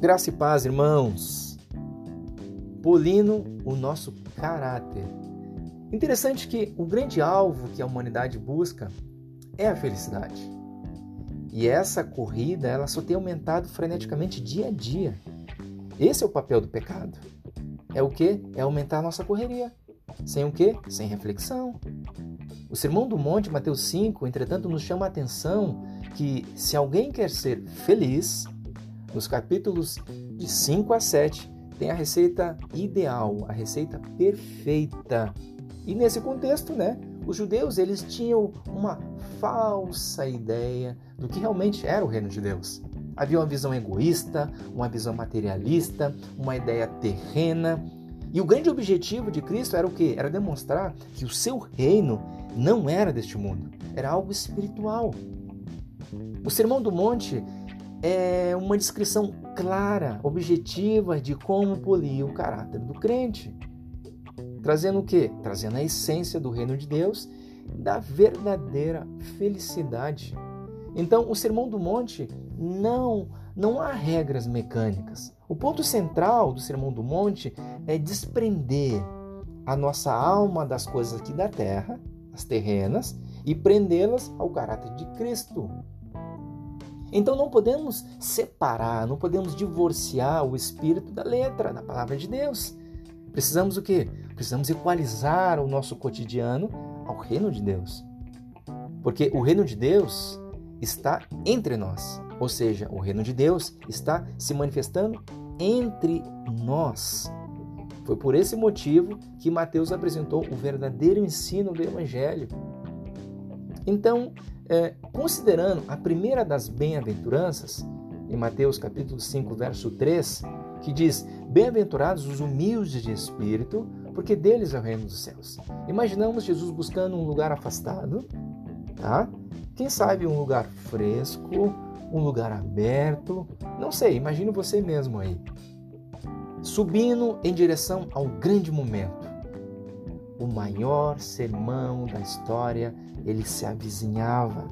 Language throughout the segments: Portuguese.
Graça e paz, irmãos. Polindo o nosso caráter. Interessante que o grande alvo que a humanidade busca é a felicidade. E essa corrida, ela só tem aumentado freneticamente dia a dia. Esse é o papel do pecado. É o que? É aumentar a nossa correria. Sem o quê? Sem reflexão. O Sermão do Monte, Mateus 5, entretanto, nos chama a atenção que se alguém quer ser feliz, nos capítulos de 5 a 7, tem a receita ideal, a receita perfeita. E nesse contexto, né, os judeus eles tinham uma falsa ideia do que realmente era o reino de Deus. Havia uma visão egoísta, uma visão materialista, uma ideia terrena. E o grande objetivo de Cristo era o quê? Era demonstrar que o seu reino não era deste mundo, era algo espiritual. O Sermão do Monte é uma descrição clara, objetiva de como polir o caráter do crente. Trazendo o quê? Trazendo a essência do reino de Deus, da verdadeira felicidade. Então, o Sermão do Monte não não há regras mecânicas. O ponto central do Sermão do Monte é desprender a nossa alma das coisas aqui da terra, as terrenas, e prendê-las ao caráter de Cristo. Então não podemos separar, não podemos divorciar o espírito da letra, da palavra de Deus. Precisamos o quê? Precisamos equalizar o nosso cotidiano ao reino de Deus. Porque o reino de Deus está entre nós, ou seja, o reino de Deus está se manifestando entre nós. Foi por esse motivo que Mateus apresentou o verdadeiro ensino do Evangelho. Então, é, considerando a primeira das bem-aventuranças, em Mateus capítulo 5, verso 3, que diz: Bem-aventurados os humildes de espírito, porque deles é o reino dos céus. Imaginamos Jesus buscando um lugar afastado, tá? Quem sabe um lugar fresco, um lugar aberto, não sei, imagine você mesmo aí. Subindo em direção ao grande momento o maior sermão da história, ele se avizinhava.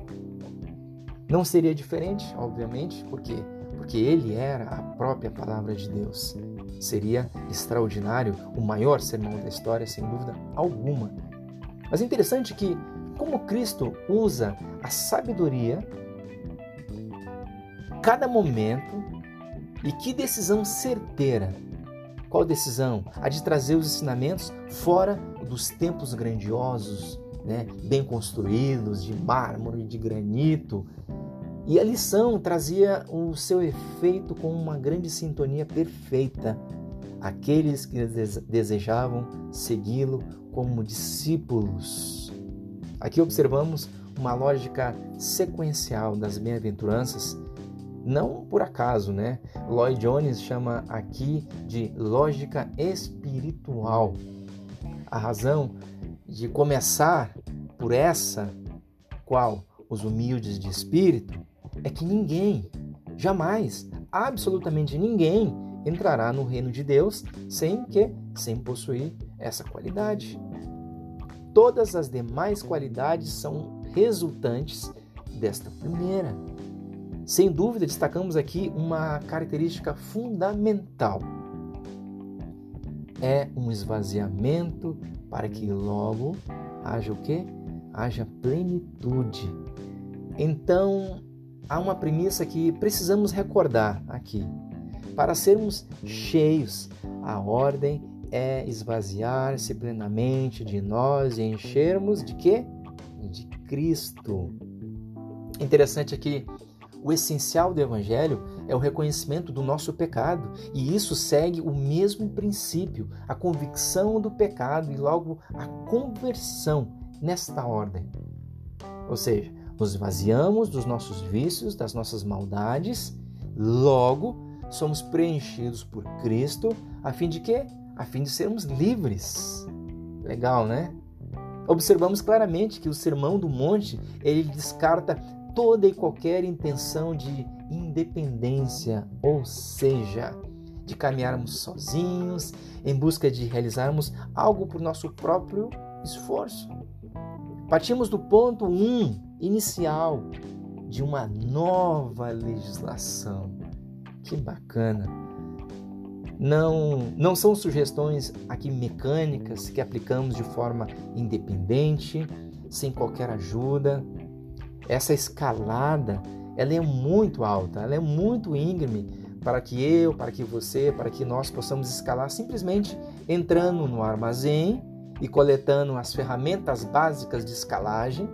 Não seria diferente, obviamente, porque porque ele era a própria palavra de Deus. Seria extraordinário, o maior sermão da história, sem dúvida alguma. Mas é interessante que como Cristo usa a sabedoria cada momento e que decisão certeira. Qual decisão? A de trazer os ensinamentos fora dos templos grandiosos, né, bem construídos, de mármore, de granito. E a lição trazia o seu efeito com uma grande sintonia perfeita. Aqueles que desejavam segui-lo como discípulos. Aqui observamos uma lógica sequencial das bem-aventuranças, não por acaso, né? Lloyd Jones chama aqui de lógica espiritual a razão de começar por essa, qual os humildes de espírito, é que ninguém, jamais, absolutamente ninguém, entrará no reino de Deus sem que, sem possuir essa qualidade. Todas as demais qualidades são resultantes desta primeira. Sem dúvida, destacamos aqui uma característica fundamental é um esvaziamento para que logo haja o quê? Haja plenitude. Então, há uma premissa que precisamos recordar aqui. Para sermos cheios, a ordem é esvaziar-se plenamente de nós e enchermos de quê? De Cristo. Interessante aqui o essencial do Evangelho é o reconhecimento do nosso pecado, e isso segue o mesmo princípio, a convicção do pecado e logo a conversão nesta ordem. Ou seja, nos esvaziamos dos nossos vícios, das nossas maldades, logo somos preenchidos por Cristo, a fim de quê? A fim de sermos livres. Legal, né? Observamos claramente que o Sermão do Monte, ele descarta toda e qualquer intenção de independência, ou seja, de caminharmos sozinhos em busca de realizarmos algo por nosso próprio esforço. Partimos do ponto 1 um, inicial de uma nova legislação Que bacana! Não, não são sugestões aqui mecânicas que aplicamos de forma independente, sem qualquer ajuda. Essa escalada, ela é muito alta, ela é muito íngreme para que eu, para que você, para que nós possamos escalar simplesmente entrando no armazém e coletando as ferramentas básicas de escalagem.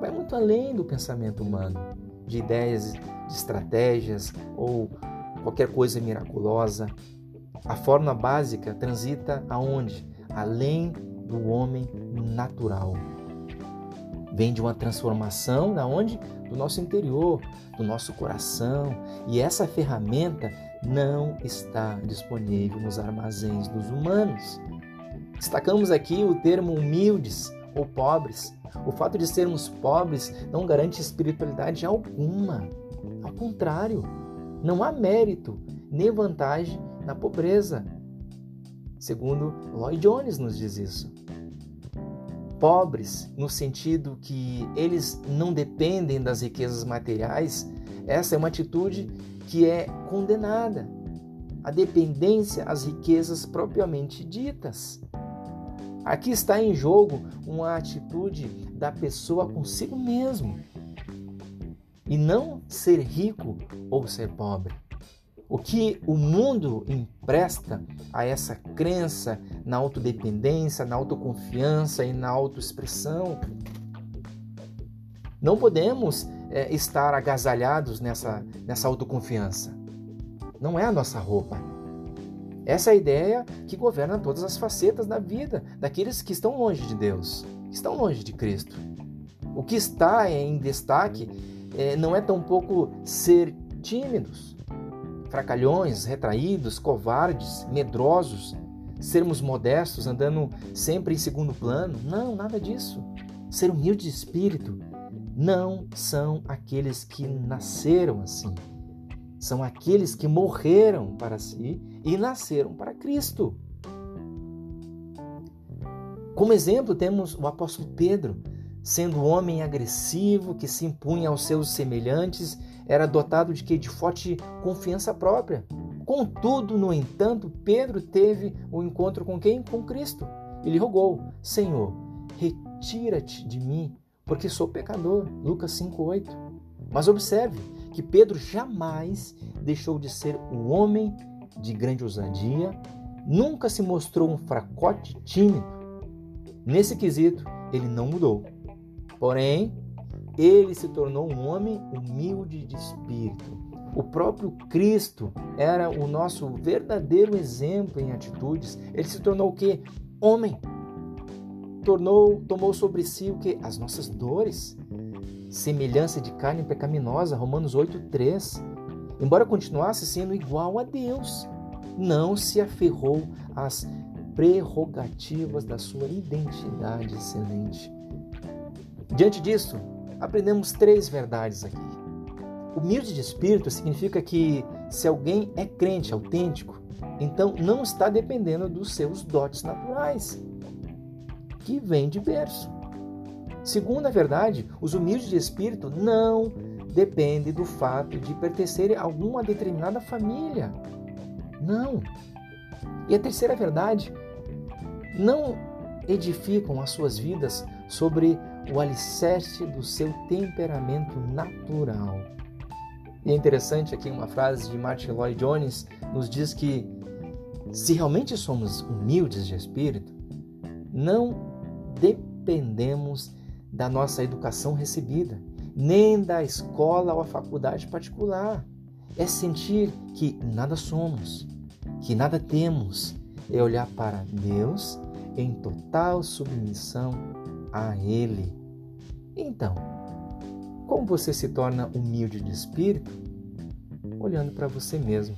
Vai muito além do pensamento humano, de ideias, de estratégias ou qualquer coisa miraculosa. A forma básica transita aonde? Além do homem natural. Vem de uma transformação da onde? Do nosso interior, do nosso coração. E essa ferramenta não está disponível nos armazéns dos humanos. Destacamos aqui o termo humildes ou pobres. O fato de sermos pobres não garante espiritualidade alguma. Ao contrário, não há mérito nem vantagem na pobreza. Segundo Lloyd Jones nos diz isso. Pobres, no sentido que eles não dependem das riquezas materiais, essa é uma atitude que é condenada. A dependência às riquezas propriamente ditas. Aqui está em jogo uma atitude da pessoa consigo mesmo. E não ser rico ou ser pobre. O que o mundo empresta a essa crença na autodependência, na autoconfiança e na autoexpressão. Não podemos é, estar agasalhados nessa, nessa autoconfiança. Não é a nossa roupa. Essa é a ideia que governa todas as facetas da vida daqueles que estão longe de Deus, que estão longe de Cristo. O que está em destaque é, não é tão pouco ser tímidos, fracalhões, retraídos, covardes, medrosos, sermos modestos, andando sempre em segundo plano. Não, nada disso. Ser humilde de espírito não são aqueles que nasceram assim. São aqueles que morreram para si e nasceram para Cristo. Como exemplo, temos o apóstolo Pedro, sendo um homem agressivo que se impunha aos seus semelhantes era dotado de que de forte confiança própria. Contudo, no entanto, Pedro teve o um encontro com quem? Com Cristo. Ele rogou: Senhor, retira-te de mim, porque sou pecador. Lucas 5:8. Mas observe que Pedro jamais deixou de ser um homem de grande ousadia, nunca se mostrou um fracote tímido. Nesse quesito, ele não mudou. Porém, ele se tornou um homem humilde de espírito. O próprio Cristo era o nosso verdadeiro exemplo em atitudes. Ele se tornou o que? Homem. Tornou, tomou sobre si o que? As nossas dores. Semelhança de carne pecaminosa, Romanos 8:3. Embora continuasse sendo igual a Deus, não se aferrou às prerrogativas da sua identidade excelente. Diante disso, aprendemos três verdades aqui. Humilde de espírito significa que se alguém é crente autêntico, então não está dependendo dos seus dotes naturais, que vêm de berço. Segunda verdade, os humildes de espírito não dependem do fato de pertencerem a alguma determinada família. Não. E a terceira verdade, não edificam as suas vidas sobre o alicerce do seu temperamento natural. E é interessante aqui uma frase de Martin Lloyd Jones nos diz que se realmente somos humildes de espírito, não dependemos da nossa educação recebida, nem da escola ou a faculdade particular. É sentir que nada somos, que nada temos, é olhar para Deus em total submissão a Ele. Então, como você se torna humilde de espírito? Olhando para você mesmo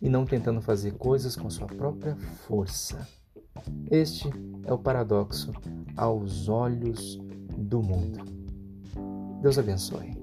e não tentando fazer coisas com sua própria força. Este é o paradoxo aos olhos do mundo. Deus abençoe.